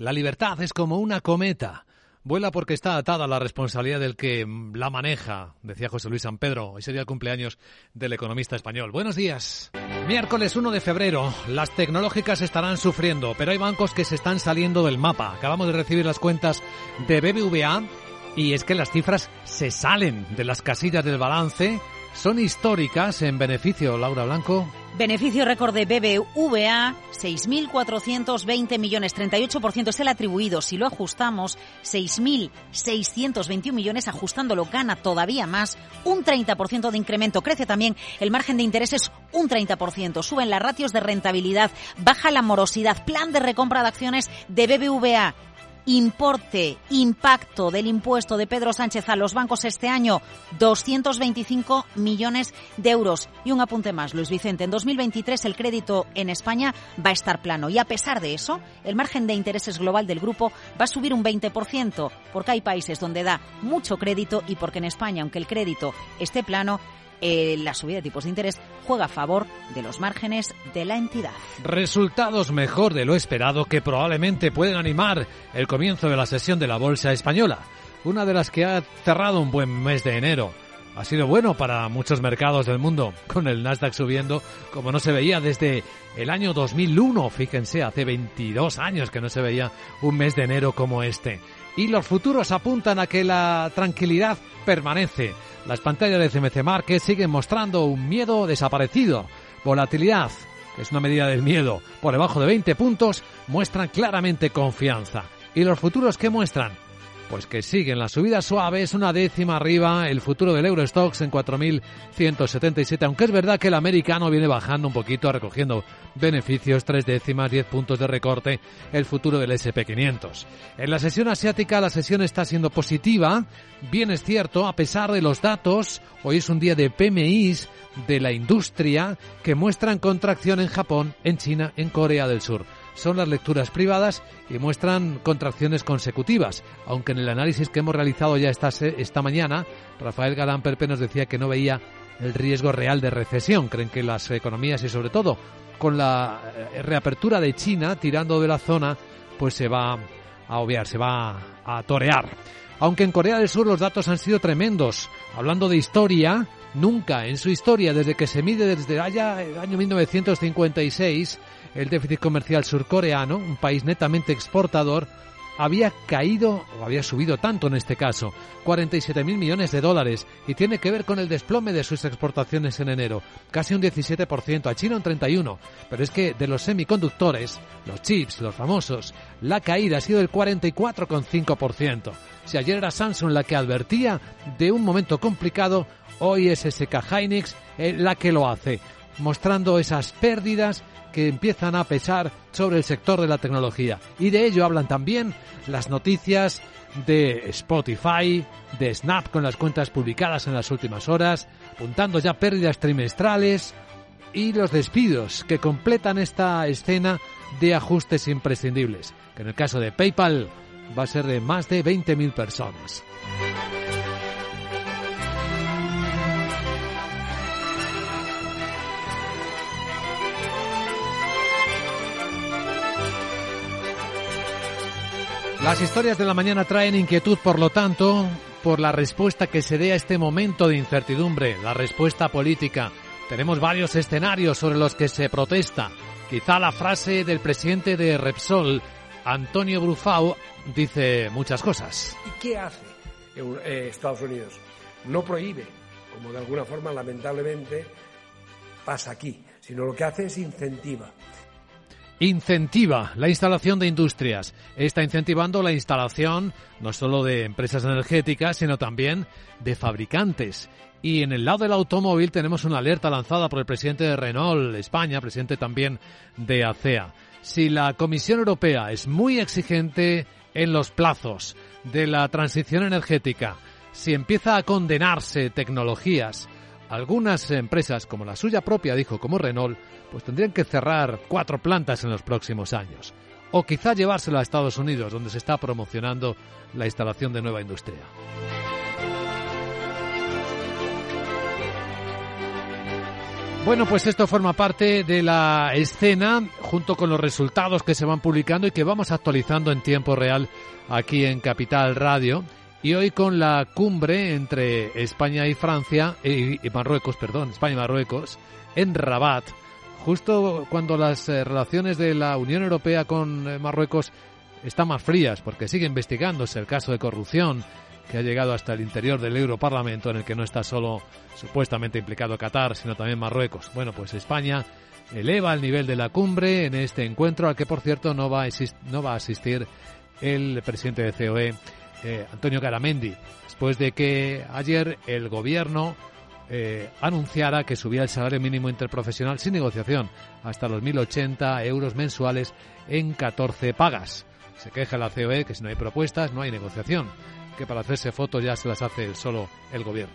La libertad es como una cometa. Vuela porque está atada a la responsabilidad del que la maneja, decía José Luis San Pedro. Hoy sería el cumpleaños del economista español. Buenos días. Miércoles 1 de febrero. Las tecnológicas estarán sufriendo, pero hay bancos que se están saliendo del mapa. Acabamos de recibir las cuentas de BBVA y es que las cifras se salen de las casillas del balance. Son históricas en beneficio, Laura Blanco. Beneficio récord de BBVA, 6.420 millones, 38% es el atribuido. Si lo ajustamos, 6.621 millones, ajustándolo gana todavía más, un 30% de incremento. Crece también el margen de intereses un 30%. Suben las ratios de rentabilidad, baja la morosidad, plan de recompra de acciones de BBVA Importe, impacto del impuesto de Pedro Sánchez a los bancos este año, 225 millones de euros. Y un apunte más, Luis Vicente. En 2023 el crédito en España va a estar plano. Y a pesar de eso, el margen de intereses global del grupo va a subir un 20%, porque hay países donde da mucho crédito y porque en España, aunque el crédito esté plano, eh, la subida de tipos de interés juega a favor de los márgenes de la entidad. Resultados mejor de lo esperado que probablemente pueden animar el comienzo de la sesión de la Bolsa Española, una de las que ha cerrado un buen mes de enero. Ha sido bueno para muchos mercados del mundo, con el Nasdaq subiendo como no se veía desde el año 2001. Fíjense, hace 22 años que no se veía un mes de enero como este. Y los futuros apuntan a que la tranquilidad permanece. Las pantallas de CMC Market siguen mostrando un miedo desaparecido. Volatilidad, que es una medida del miedo, por debajo de 20 puntos, muestran claramente confianza. ¿Y los futuros qué muestran? Pues que siguen la subida suave, es una décima arriba el futuro del Eurostox en 4.177, aunque es verdad que el americano viene bajando un poquito, recogiendo beneficios, tres décimas, 10 puntos de recorte, el futuro del SP500. En la sesión asiática la sesión está siendo positiva, bien es cierto, a pesar de los datos, hoy es un día de PMIs de la industria que muestran contracción en Japón, en China, en Corea del Sur son las lecturas privadas y muestran contracciones consecutivas, aunque en el análisis que hemos realizado ya esta, esta mañana, Rafael Galán Perpe nos decía que no veía el riesgo real de recesión. Creen que las economías y sobre todo con la eh, reapertura de China tirando de la zona, pues se va a obviar, se va a torear. Aunque en Corea del Sur los datos han sido tremendos. Hablando de historia, nunca en su historia, desde que se mide desde allá el año 1956, el déficit comercial surcoreano, un país netamente exportador, había caído o había subido tanto en este caso, 47.000 millones de dólares, y tiene que ver con el desplome de sus exportaciones en enero, casi un 17%, a China un 31%, pero es que de los semiconductores, los chips, los famosos, la caída ha sido del 44,5%. Si ayer era Samsung la que advertía de un momento complicado, hoy es SK Hynix eh, la que lo hace, mostrando esas pérdidas que empiezan a pesar sobre el sector de la tecnología. Y de ello hablan también las noticias de Spotify, de Snap con las cuentas publicadas en las últimas horas, apuntando ya pérdidas trimestrales y los despidos que completan esta escena de ajustes imprescindibles, que en el caso de PayPal va a ser de más de 20.000 personas. Las historias de la mañana traen inquietud, por lo tanto, por la respuesta que se dé a este momento de incertidumbre, la respuesta política. Tenemos varios escenarios sobre los que se protesta. Quizá la frase del presidente de Repsol, Antonio Brufau, dice muchas cosas. ¿Y qué hace eh, Estados Unidos? No prohíbe, como de alguna forma lamentablemente pasa aquí, sino lo que hace es incentiva incentiva la instalación de industrias. Está incentivando la instalación no solo de empresas energéticas, sino también de fabricantes. Y en el lado del automóvil tenemos una alerta lanzada por el presidente de Renault España, presidente también de ACEA. Si la Comisión Europea es muy exigente en los plazos de la transición energética, si empieza a condenarse tecnologías, algunas empresas, como la suya propia, dijo, como Renault, pues tendrían que cerrar cuatro plantas en los próximos años. O quizá llevárselo a Estados Unidos, donde se está promocionando la instalación de nueva industria. Bueno, pues esto forma parte de la escena junto con los resultados que se van publicando y que vamos actualizando en tiempo real aquí en Capital Radio. Y hoy con la cumbre entre España y Francia, y, Marruecos, perdón, España y Marruecos, en Rabat, justo cuando las eh, relaciones de la Unión Europea con eh, Marruecos están más frías, porque sigue investigándose el caso de corrupción que ha llegado hasta el interior del Europarlamento, en el que no está solo supuestamente implicado Qatar, sino también Marruecos. Bueno, pues España eleva el nivel de la cumbre en este encuentro, al que por cierto no va a, no va a asistir el presidente de COE, eh, Antonio Garamendi, después de que ayer el gobierno eh, anunciara que subía el salario mínimo interprofesional sin negociación hasta los 1.080 euros mensuales en 14 pagas. Se queja la COE que si no hay propuestas no hay negociación que para hacerse fotos ya se las hace solo el gobierno.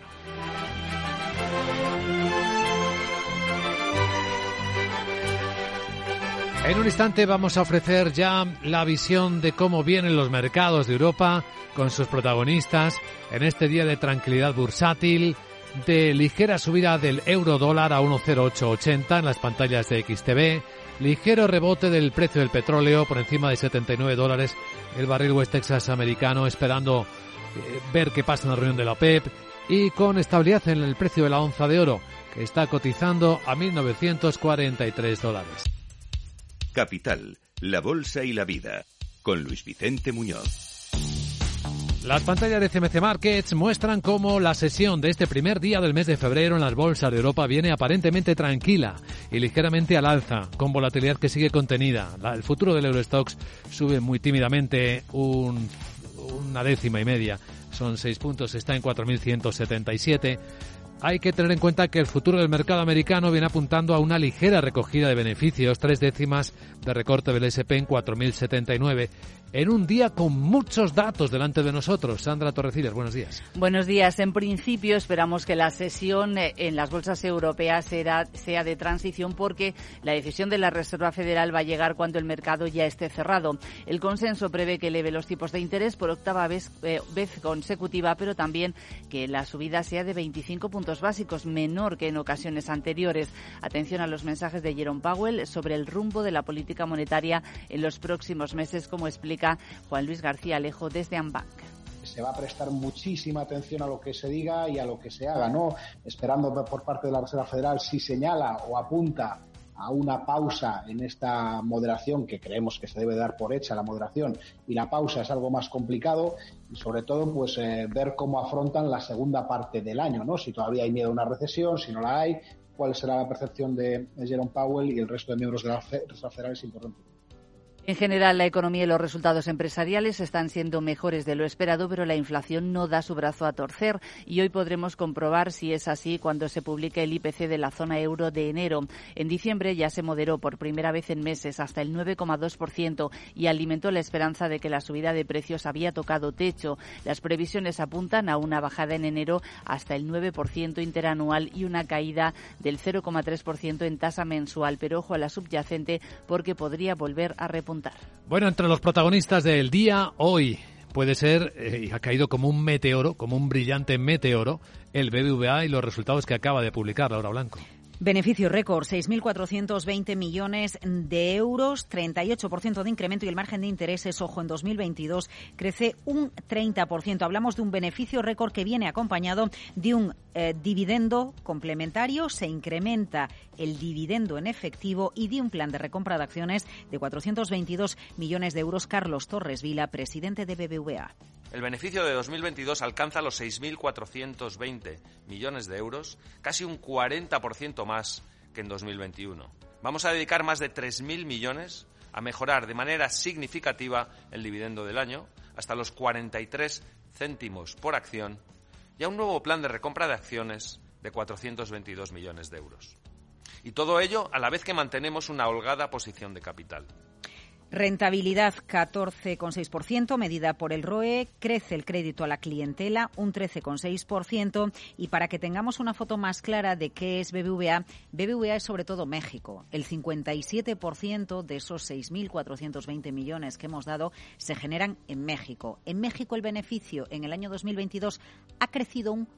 En un instante vamos a ofrecer ya la visión de cómo vienen los mercados de Europa con sus protagonistas en este día de tranquilidad bursátil, de ligera subida del euro dólar a 1,0880 en las pantallas de XTV, ligero rebote del precio del petróleo por encima de 79 dólares el barril West Texas americano esperando eh, ver qué pasa en la reunión de la OPEP y con estabilidad en el precio de la onza de oro, que está cotizando a 1.943 dólares. Capital, la Bolsa y la Vida, con Luis Vicente Muñoz. Las pantallas de CMC Markets muestran cómo la sesión de este primer día del mes de febrero en las bolsas de Europa viene aparentemente tranquila y ligeramente al alza, con volatilidad que sigue contenida. el futuro del Eurostox sube muy tímidamente un una décima y media. Son seis puntos, está en 4.177. Hay que tener en cuenta que el futuro del mercado americano viene apuntando a una ligera recogida de beneficios, tres décimas de recorte del SP en 4.079 en un día con muchos datos delante de nosotros. Sandra Torrecillas, buenos días. Buenos días. En principio esperamos que la sesión eh, en las bolsas europeas sea de transición porque la decisión de la Reserva Federal va a llegar cuando el mercado ya esté cerrado. El consenso prevé que eleve los tipos de interés por octava vez, eh, vez consecutiva, pero también que la subida sea de 25 puntos básicos, menor que en ocasiones anteriores. Atención a los mensajes de Jerome Powell sobre el rumbo de la política monetaria en los próximos meses, como explica Juan Luis García Alejo desde Ambank se va a prestar muchísima atención a lo que se diga y a lo que se haga, ¿no? Esperando por parte de la Reserva Federal si señala o apunta a una pausa en esta moderación que creemos que se debe dar por hecha la moderación y la pausa es algo más complicado y sobre todo pues eh, ver cómo afrontan la segunda parte del año, ¿no? Si todavía hay miedo a una recesión, si no la hay, cuál será la percepción de Jerome Powell y el resto de miembros de la Reserva Federal es importante. En general, la economía y los resultados empresariales están siendo mejores de lo esperado, pero la inflación no da su brazo a torcer y hoy podremos comprobar si es así cuando se publique el IPC de la zona euro de enero. En diciembre ya se moderó por primera vez en meses hasta el 9,2% y alimentó la esperanza de que la subida de precios había tocado techo. Las previsiones apuntan a una bajada en enero hasta el 9% interanual y una caída del 0,3% en tasa mensual, pero ojo a la subyacente porque podría volver a repuntar bueno, entre los protagonistas del día hoy puede ser, eh, ha caído como un meteoro, como un brillante meteoro, el BBVA y los resultados que acaba de publicar Laura Blanco. Beneficio récord, 6.420 millones de euros, 38% de incremento y el margen de intereses, ojo, en 2022 crece un 30%. Hablamos de un beneficio récord que viene acompañado de un eh, dividendo complementario, se incrementa el dividendo en efectivo y de un plan de recompra de acciones de 422 millones de euros. Carlos Torres Vila, presidente de BBVA. El beneficio de 2022 alcanza los 6.420 millones de euros, casi un 40% más que en 2021. Vamos a dedicar más de 3.000 millones a mejorar de manera significativa el dividendo del año, hasta los 43 céntimos por acción, y a un nuevo plan de recompra de acciones de 422 millones de euros. Y todo ello a la vez que mantenemos una holgada posición de capital. Rentabilidad 14,6%, medida por el ROE. Crece el crédito a la clientela un 13,6%. Y para que tengamos una foto más clara de qué es BBVA, BBVA es sobre todo México. El 57% de esos 6.420 millones que hemos dado se generan en México. En México el beneficio en el año 2022 ha crecido un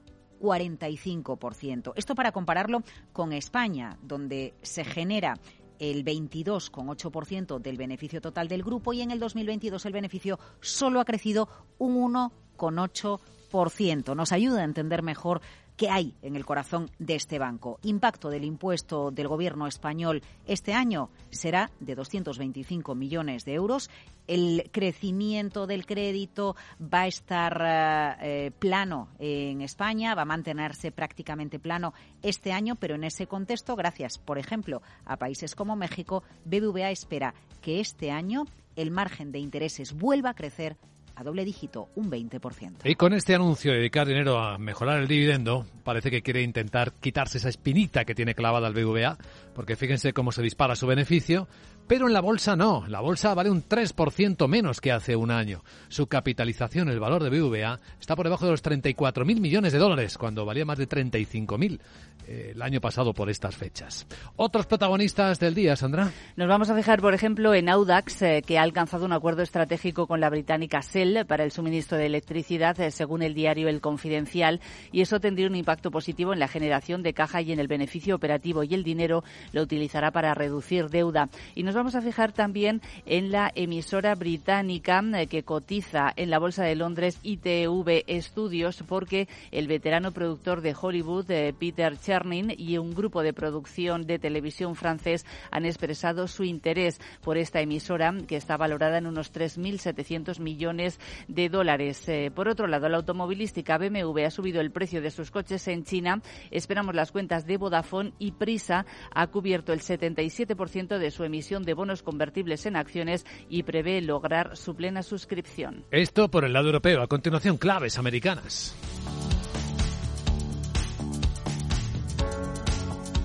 45%. Esto para compararlo con España, donde se genera el 22,8% del beneficio total del grupo y en el 2022 el beneficio solo ha crecido un 1,8%. Nos ayuda a entender mejor ¿Qué hay en el corazón de este banco? Impacto del impuesto del gobierno español este año será de 225 millones de euros. El crecimiento del crédito va a estar eh, plano en España, va a mantenerse prácticamente plano este año, pero en ese contexto, gracias, por ejemplo, a países como México, BBVA espera que este año el margen de intereses vuelva a crecer a doble dígito, un 20%. Y con este anuncio de dedicar dinero a mejorar el dividendo, parece que quiere intentar quitarse esa espinita que tiene clavada el BVA, porque fíjense cómo se dispara su beneficio, pero en la bolsa no, la bolsa vale un 3% menos que hace un año. Su capitalización, el valor de BVA, está por debajo de los 34.000 millones de dólares, cuando valía más de 35.000 eh, el año pasado por estas fechas. Otros protagonistas del día, Sandra. Nos vamos a fijar, por ejemplo, en Audax, eh, que ha alcanzado un acuerdo estratégico con la británica Shell para el suministro de electricidad, eh, según el diario El Confidencial, y eso tendría un impacto positivo en la generación de caja y en el beneficio operativo, y el dinero lo utilizará para reducir deuda. Y nos vamos a fijar también en la emisora británica eh, que cotiza en la Bolsa de Londres ITV Studios porque el veterano productor de Hollywood, eh, Peter Chernin, y un grupo de producción de televisión francés han expresado su interés por esta emisora que está valorada en unos 3.700 millones de dólares. Eh, por otro lado, la automovilística BMW ha subido el precio de sus coches en China. Esperamos las cuentas de Vodafone y Prisa ha cubierto el 77% de su emisión de bonos convertibles en acciones y prevé lograr su plena suscripción. Esto por el lado europeo. A continuación, claves americanas.